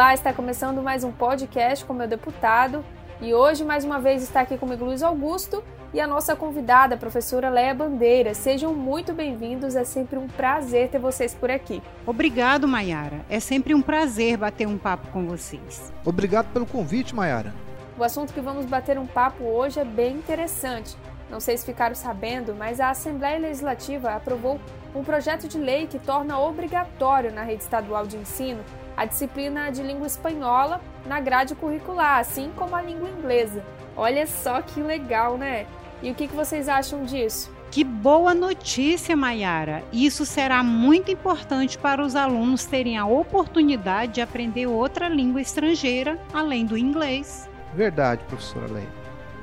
Olá, está começando mais um podcast com meu deputado e hoje mais uma vez está aqui comigo Luiz Augusto e a nossa convidada, a professora Leia Bandeira. Sejam muito bem-vindos, é sempre um prazer ter vocês por aqui. Obrigado, Maiara. É sempre um prazer bater um papo com vocês. Obrigado pelo convite, Maiara. O assunto que vamos bater um papo hoje é bem interessante. Não sei se ficaram sabendo, mas a Assembleia Legislativa aprovou um projeto de lei que torna obrigatório na rede estadual de ensino a disciplina de língua espanhola na grade curricular, assim como a língua inglesa. Olha só que legal, né? E o que, vocês acham disso? Que boa notícia, Mayara! Isso será muito importante para os alunos terem a oportunidade de aprender outra língua estrangeira além do inglês. Verdade, professora Leia.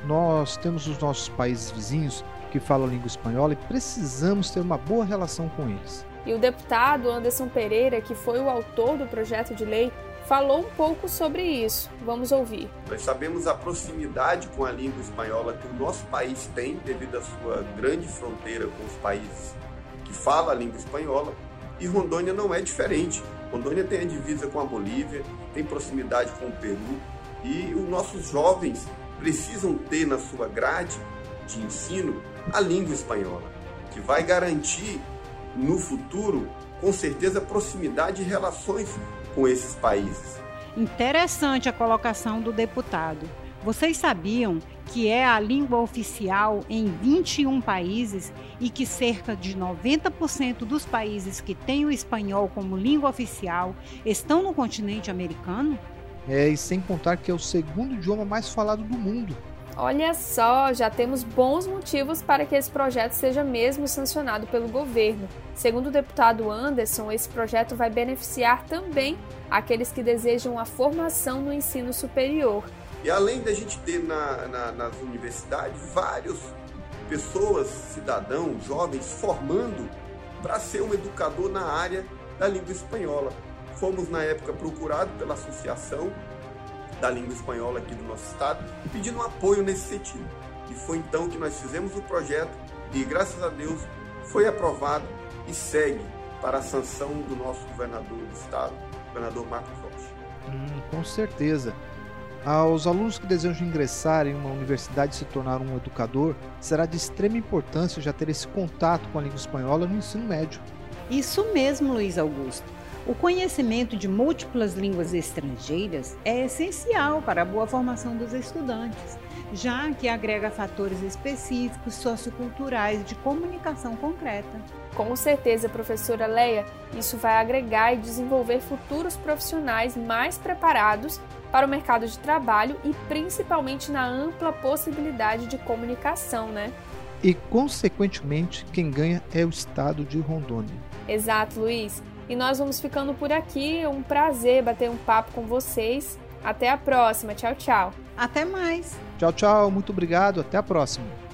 Nós temos os nossos países vizinhos que falam língua espanhola e precisamos ter uma boa relação com eles. E o deputado Anderson Pereira, que foi o autor do projeto de lei, falou um pouco sobre isso. Vamos ouvir. Nós sabemos a proximidade com a língua espanhola que o nosso país tem devido à sua grande fronteira com os países que falam a língua espanhola, e Rondônia não é diferente. Rondônia tem a divisa com a Bolívia, tem proximidade com o Peru, e os nossos jovens precisam ter na sua grade de ensino a língua espanhola, que vai garantir no futuro, com certeza, proximidade e relações com esses países. Interessante a colocação do deputado. Vocês sabiam que é a língua oficial em 21 países e que cerca de 90% dos países que têm o espanhol como língua oficial estão no continente americano? É, e sem contar que é o segundo idioma mais falado do mundo. Olha só, já temos bons motivos para que esse projeto seja mesmo sancionado pelo governo. Segundo o deputado Anderson, esse projeto vai beneficiar também aqueles que desejam a formação no ensino superior. E além da gente ter na, na, nas universidades várias pessoas, cidadãos, jovens, formando para ser um educador na área da língua espanhola. Fomos, na época, procurados pela associação da língua espanhola aqui do nosso estado, pedindo um apoio nesse sentido. E foi então que nós fizemos o projeto e, graças a Deus, foi aprovado e segue para a sanção do nosso governador do estado, governador Marcos Rocha. Hum, com certeza. Aos alunos que desejam ingressar em uma universidade e se tornar um educador, será de extrema importância já ter esse contato com a língua espanhola no ensino médio. Isso mesmo, Luiz Augusto. O conhecimento de múltiplas línguas estrangeiras é essencial para a boa formação dos estudantes, já que agrega fatores específicos socioculturais de comunicação concreta. Com certeza, professora Leia, isso vai agregar e desenvolver futuros profissionais mais preparados para o mercado de trabalho e principalmente na ampla possibilidade de comunicação, né? E, consequentemente, quem ganha é o estado de Rondônia. Exato, Luiz. E nós vamos ficando por aqui. É um prazer bater um papo com vocês. Até a próxima. Tchau, tchau. Até mais. Tchau, tchau. Muito obrigado. Até a próxima.